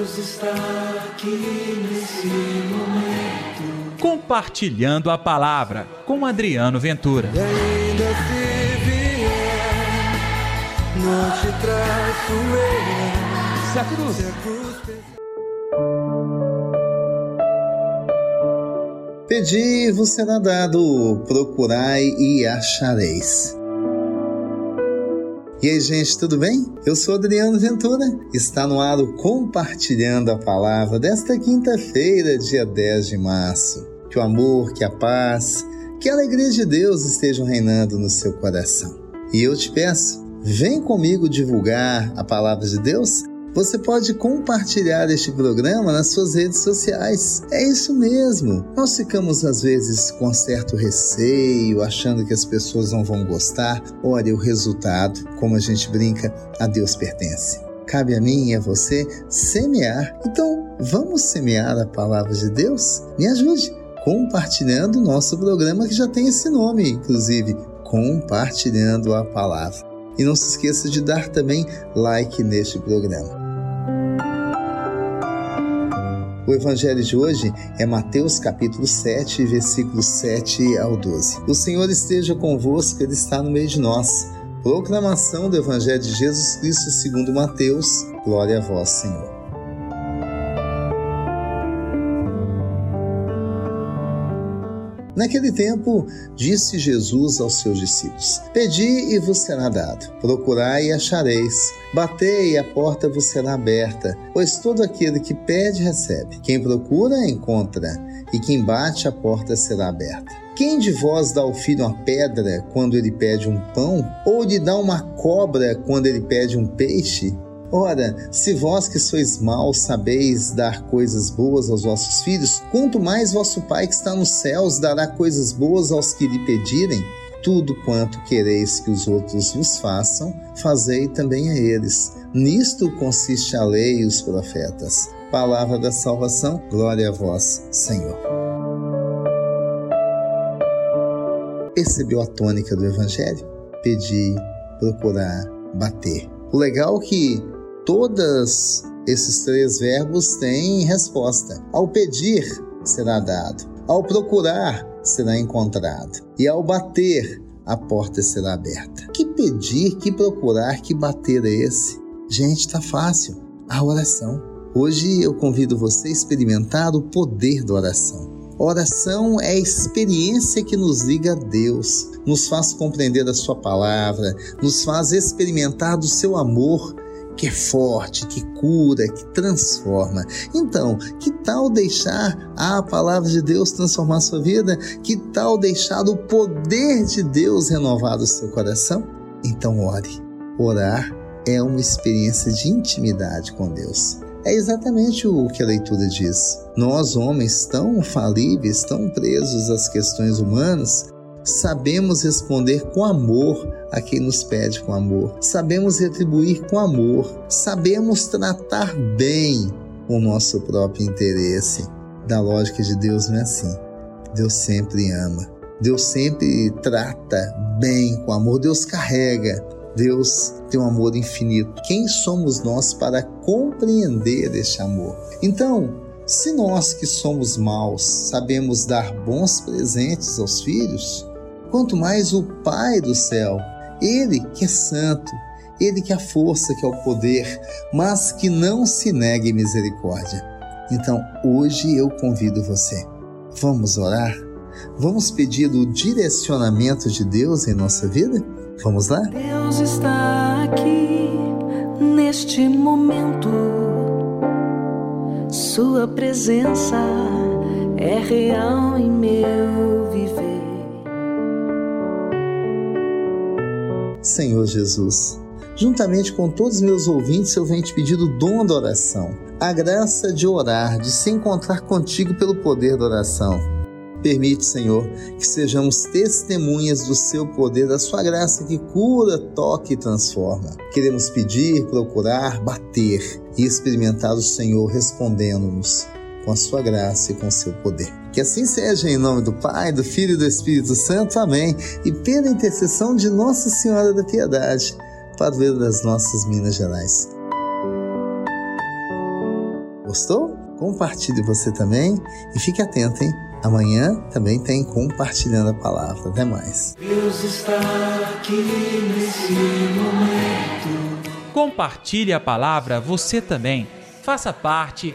Deus está aqui nesse momento. Compartilhando a palavra com Adriano Ventura. E ainda se vier, não te traço eu. Se a cruz. Se a cruz Pedi, vos será dado, procurai e achareis. E aí, gente, tudo bem? Eu sou Adriano Ventura. Está no ar o Compartilhando a Palavra desta quinta-feira, dia 10 de março. Que o amor, que a paz, que a alegria de Deus estejam reinando no seu coração. E eu te peço, vem comigo divulgar a palavra de Deus você pode compartilhar este programa nas suas redes sociais. É isso mesmo. Nós ficamos às vezes com certo receio, achando que as pessoas não vão gostar. Olha, o resultado, como a gente brinca, a Deus pertence. Cabe a mim e a você semear. Então, vamos semear a palavra de Deus? Me ajude compartilhando o nosso programa que já tem esse nome, inclusive, compartilhando a palavra. E não se esqueça de dar também like neste programa. O evangelho de hoje é Mateus capítulo 7, versículos 7 ao 12. O Senhor esteja convosco, ele está no meio de nós. Proclamação do evangelho de Jesus Cristo segundo Mateus. Glória a vós, Senhor. Naquele tempo, disse Jesus aos seus discípulos: Pedi e vos será dado, procurai e achareis, batei e a porta vos será aberta, pois todo aquele que pede recebe, quem procura encontra, e quem bate a porta será aberta. Quem de vós dá ao filho uma pedra quando ele pede um pão, ou lhe dá uma cobra quando ele pede um peixe? Ora, se vós que sois maus sabeis dar coisas boas aos vossos filhos, quanto mais vosso Pai que está nos céus dará coisas boas aos que lhe pedirem? Tudo quanto quereis que os outros vos façam, fazei também a eles. Nisto consiste a lei e os profetas. Palavra da salvação, glória a vós, Senhor. Percebeu a tônica do Evangelho? Pedir, procurar, bater. O legal é que todos esses três verbos têm resposta. Ao pedir, será dado. Ao procurar, será encontrado. E ao bater, a porta será aberta. Que pedir, que procurar, que bater é esse? Gente, tá fácil. A oração. Hoje eu convido você a experimentar o poder da oração. Oração é a experiência que nos liga a Deus, nos faz compreender a Sua palavra, nos faz experimentar do seu amor que é forte, que cura, que transforma. Então, que tal deixar a palavra de Deus transformar sua vida? Que tal deixar o poder de Deus renovar o seu coração? Então, ore. Orar é uma experiência de intimidade com Deus. É exatamente o que a leitura diz. Nós, homens tão falíveis, tão presos às questões humanas, sabemos responder com amor a quem nos pede com amor, sabemos retribuir com amor, sabemos tratar bem o nosso próprio interesse. Da lógica de Deus não é assim. Deus sempre ama, Deus sempre trata bem com amor, Deus carrega. Deus tem um amor infinito. Quem somos nós para compreender este amor? Então, se nós que somos maus sabemos dar bons presentes aos filhos, quanto mais o Pai do céu, Ele que é santo, Ele que é a força, que é o poder, mas que não se negue misericórdia. Então, hoje eu convido você. Vamos orar? Vamos pedir o direcionamento de Deus em nossa vida? Vamos lá? Deus está aqui neste momento. Sua presença é real em meu viver. Senhor Jesus, juntamente com todos os meus ouvintes, eu venho te pedir o dom da oração, a graça de orar, de se encontrar contigo pelo poder da oração. Permite, Senhor, que sejamos testemunhas do seu poder, da sua graça que cura, toca e transforma. Queremos pedir, procurar, bater e experimentar o Senhor respondendo-nos com a sua graça e com o seu poder. Que assim seja em nome do Pai, do Filho e do Espírito Santo. Amém. E pela intercessão de Nossa Senhora da Piedade, padroeira das nossas Minas Gerais. Gostou? Compartilhe você também e fique atento, hein? Amanhã também tem Compartilhando a Palavra. Até mais. Deus está aqui nesse momento. Compartilhe a palavra você também. Faça parte